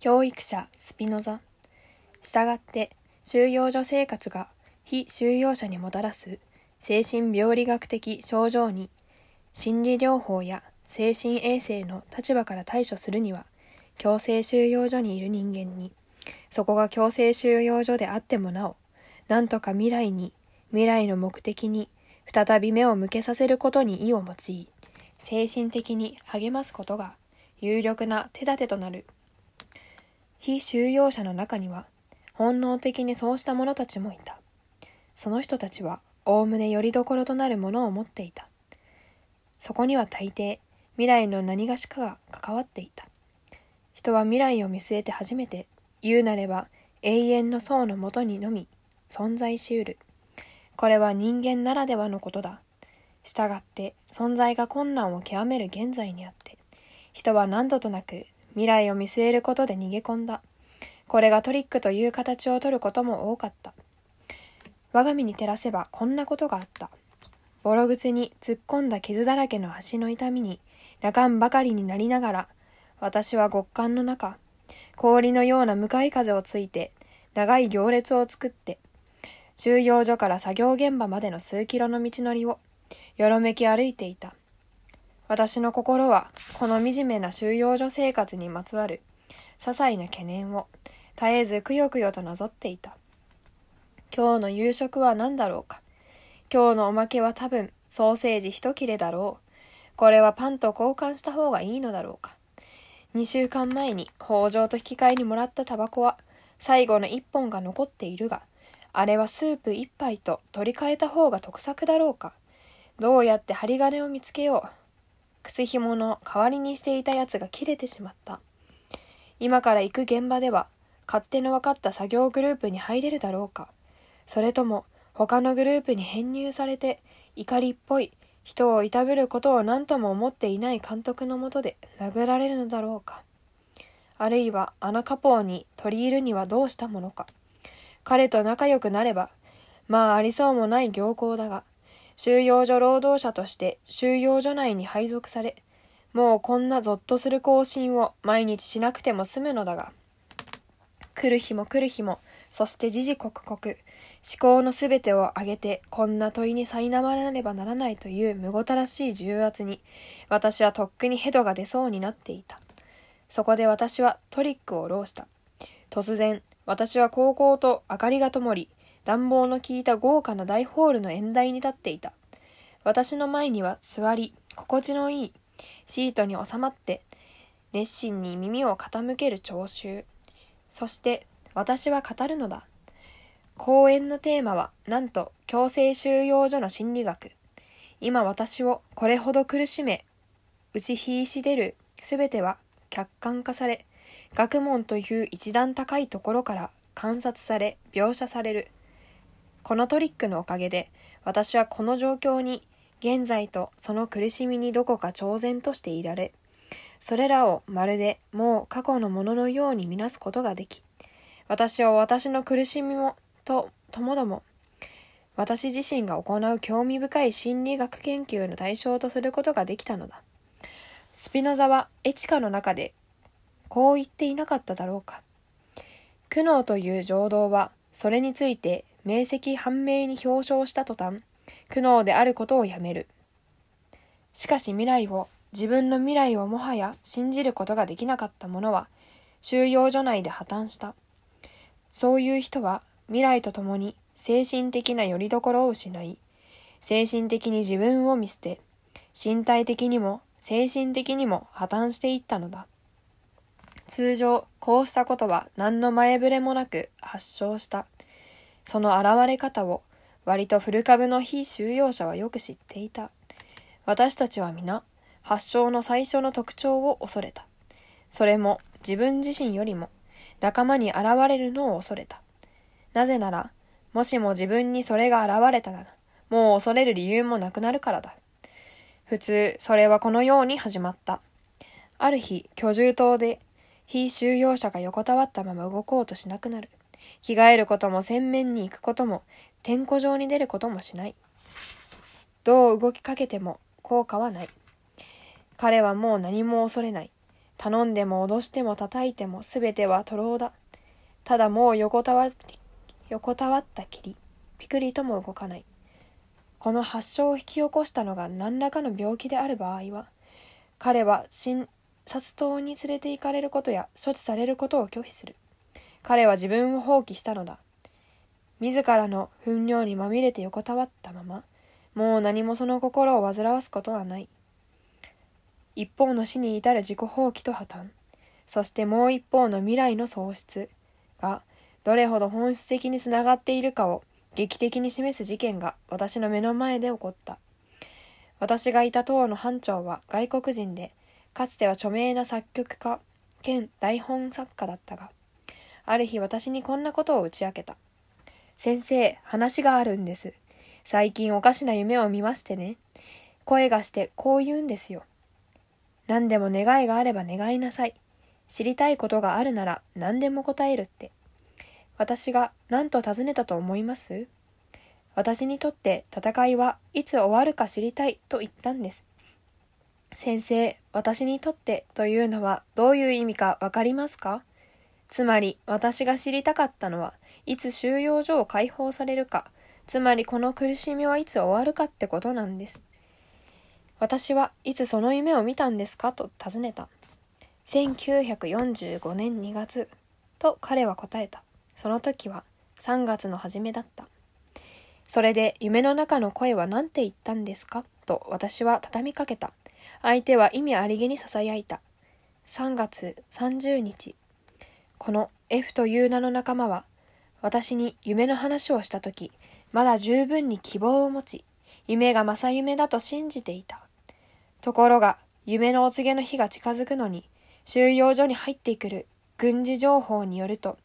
教育者スピノザ。したがって収容所生活が非収容者にもたらす精神病理学的症状に心理療法や精神衛生の立場から対処するには強制収容所にいる人間にそこが強制収容所であってもなおなんとか未来に未来の目的に再び目を向けさせることに意を用い精神的に励ますことが有力な手立てとなる非収容者の中には本能的にそうした者たちもいた。その人たちはおおむねよりどころとなるものを持っていた。そこには大抵未来の何がしかが関わっていた。人は未来を見据えて初めて言うなれば永遠の層のもとにのみ存在しうる。これは人間ならではのことだ。したがって存在が困難を極める現在にあって、人は何度となく未来を見据えることで逃げ込んだ。これがトリックという形をとることも多かった。我が身に照らせばこんなことがあった。ボロ靴に突っ込んだ傷だらけの足の痛みに、羅漢ばかりになりながら、私は極寒の中、氷のような向かい風をついて、長い行列を作って、収容所から作業現場までの数キロの道のりを、よろめき歩いていた。私の心はこの惨めな収容所生活にまつわる些細な懸念を絶えずくよくよとなぞっていた。今日の夕食は何だろうか。今日のおまけは多分ソーセージ一切れだろう。これはパンと交換した方がいいのだろうか。2週間前に北条と引き換えにもらったタバコは最後の1本が残っているが、あれはスープ1杯と取り替えた方が得策だろうか。どうやって針金を見つけよう。靴紐の代わりにしていたやつが切れてしまった。今から行く現場では、勝手の分かった作業グループに入れるだろうか。それとも、他のグループに編入されて、怒りっぽい、人をいたぶることを何とも思っていない監督のもとで殴られるのだろうか。あるいは、あのカポーに取り入るにはどうしたものか。彼と仲良くなれば、まあありそうもない行幸だが、収容所労働者として収容所内に配属され、もうこんなゾッとする更新を毎日しなくても済むのだが、来る日も来る日も、そして時々刻々、思考のすべてを挙げてこんな問いに苛まらねばならないというむごたらしい重圧に、私はとっくにヘドが出そうになっていた。そこで私はトリックを浪した。突然、私は高校と明かりが灯り、暖房の効いた豪華な大ホールの縁台に立っていた。私の前には座り、心地のいいシートに収まって、熱心に耳を傾ける聴衆。そして私は語るのだ。講演のテーマは、なんと強制収容所の心理学。今私をこれほど苦しめ、打ちひいし出るすべては客観化され、学問という一段高いところから観察され、描写される。このトリックのおかげで、私はこの状況に、現在とその苦しみにどこか超然としていられ、それらをまるでもう過去のもののようにみなすことができ、私を私の苦しみも、と、ともども、私自身が行う興味深い心理学研究の対象とすることができたのだ。スピノザはエチカの中で、こう言っていなかっただろうか。苦悩という情動は、それについて明晰判明に表彰した途端、苦悩であることをやめる。しかし未来を、自分の未来をもはや信じることができなかった者は、収容所内で破綻した。そういう人は未来とともに精神的な拠り所を失い、精神的に自分を見捨て、身体的にも精神的にも破綻していったのだ。通常、こうしたことは何の前触れもなく発症した。その現れ方を割と古株の非収容者はよく知っていた。私たちは皆、発症の最初の特徴を恐れた。それも自分自身よりも仲間に現れるのを恐れた。なぜなら、もしも自分にそれが現れたなら、もう恐れる理由もなくなるからだ。普通、それはこのように始まった。ある日、居住棟で、非収容者が横たわったまま動こうとしなくなる。着替えることも洗面に行くことも、天候上に出ることもしない。どう動きかけても効果はない。彼はもう何も恐れない。頼んでも脅しても叩いてもすべては徒労だ。ただもう横たわ横たわったきり、ピクリとも動かない。この発症を引き起こしたのが何らかの病気である場合は、彼は診察棟に連れて行かれることや処置されることを拒否する。彼は自分を放棄したのだ。自らの糞尿にまみれて横たわったまま、もう何もその心を煩わすことはない。一方の死に至る自己放棄と破綻、そしてもう一方の未来の喪失が、どれほど本質的につながっているかを劇的に示す事件が私の目の前で起こった。私がいた党の班長は外国人で、かつては著名な作曲家兼台本作家だったが、ある日私にこんなことを打ち明けた。先生、話があるんです。最近おかしな夢を見ましてね。声がしてこう言うんですよ。何でも願いがあれば願いなさい。知りたいことがあるなら何でも答えるって。私が何と尋ねたと思います？私にとって戦いはいつ終わるか知りたいと言ったんです。先生、私にとってというのはどういう意味かわかりますか？つまり私が知りたかったのはいつ収容所を解放されるか、つまりこの苦しみはいつ終わるかってことなんです。私はいつその夢を見たんですかと尋ねた。1945年2月と彼は答えた。その時は3月の初めだった。それで夢の中の声は何て言ったんですか？と私は畳みかけた。相手は意味ありげに囁いた。3月30日。この F という名の仲間は、私に夢の話をしたとき、まだ十分に希望を持ち、夢が正夢だと信じていた。ところが、夢のお告げの日が近づくのに、収容所に入ってくる軍事情報によると、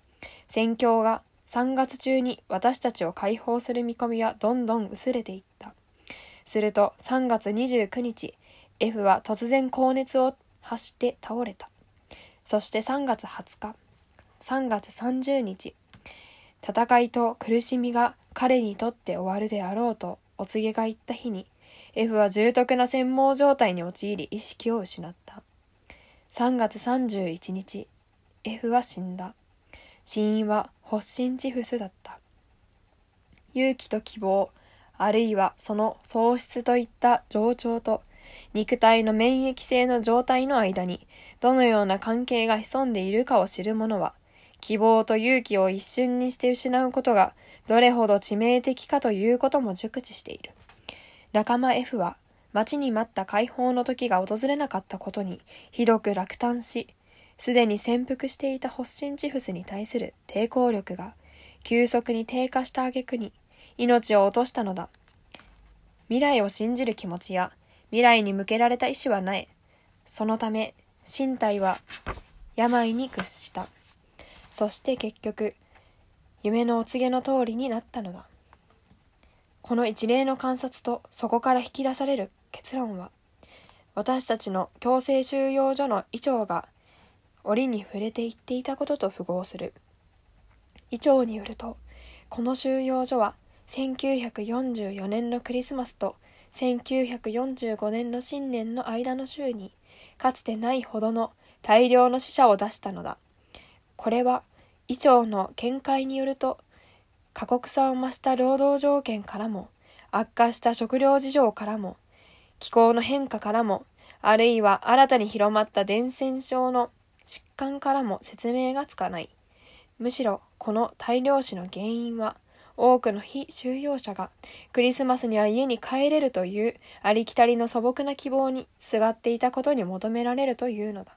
戦況が3月中に私たちを解放する見込みはどんどん薄れていった。すると3月29日、F は突然高熱を発して倒れた。そして3月20日、3月30日、戦いと苦しみが彼にとって終わるであろうとお告げが言った日に、F は重篤な専門状態に陥り意識を失った。3月31日、F は死んだ。死因は発疹チフスだった。勇気と希望、あるいはその喪失といった情緒と肉体の免疫性の状態の間にどのような関係が潜んでいるかを知る者は、希望と勇気を一瞬にして失うことがどれほど致命的かということも熟知している。仲間 F は待ちに待った解放の時が訪れなかったことにひどく落胆し、すでに潜伏していた発疹チフスに対する抵抗力が急速に低下した挙句に命を落としたのだ。未来を信じる気持ちや未来に向けられた意志はない。そのため、身体は病に屈した。そして結局、夢のお告げの通りになったのだ。この一例の観察とそこから引き出される結論は、私たちの強制収容所の衣長が折に触れていっていたことと符合する。衣長によると、この収容所は1944年のクリスマスと1945年の新年の間の週に、かつてないほどの大量の死者を出したのだ。これは、医長の見解によると、過酷さを増した労働条件からも、悪化した食料事情からも、気候の変化からも、あるいは新たに広まった伝染症の疾患からも説明がつかない。むしろ、この大量死の原因は、多くの非収容者がクリスマスには家に帰れるというありきたりの素朴な希望にすがっていたことに求められるというのだ。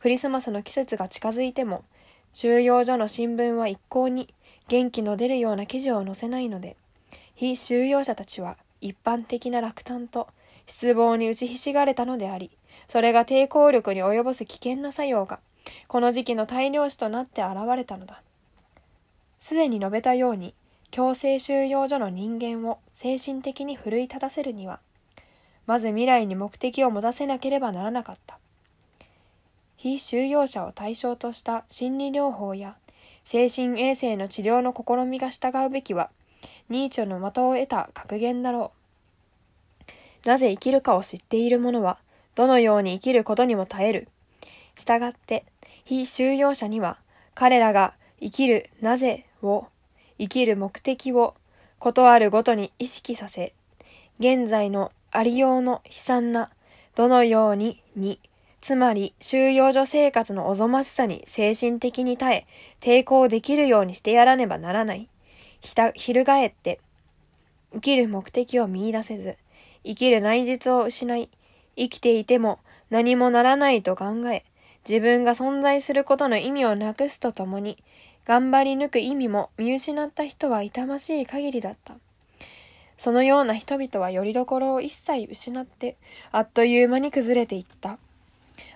クリスマスの季節が近づいても収容所の新聞は一向に元気の出るような記事を載せないので非収容者たちは一般的な落胆と失望に打ちひしがれたのでありそれが抵抗力に及ぼす危険な作用がこの時期の大量死となって現れたのだ。すでに述べたように強制収容所の人間を精神的に奮い立たせるには、まず未来に目的を持たせなければならなかった。非収容者を対象とした心理療法や精神衛生の治療の試みが従うべきは、ニーチェの的を得た格言だろう。なぜ生きるかを知っている者は、どのように生きることにも耐える。従って非収容者には彼らが生きるなぜを生きる目的をことあるごとに意識させ現在のありようの悲惨などのようににつまり収容所生活のおぞましさに精神的に耐え抵抗できるようにしてやらねばならない。ひた、翻って生きる目的を見出せず生きる内実を失い生きていても何もならないと考え自分が存在することの意味をなくすとともに頑張り抜く意味も見失った人は痛ましい限りだった。そのような人々は拠り所を一切失って、あっという間に崩れていった。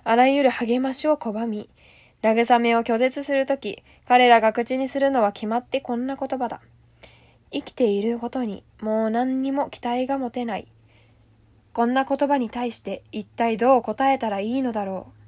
あらゆる励ましを拒み、慰めを拒絶するとき、彼らが口にするのは決まってこんな言葉だ。生きていることにもう何にも期待が持てない。こんな言葉に対して一体どう答えたらいいのだろう。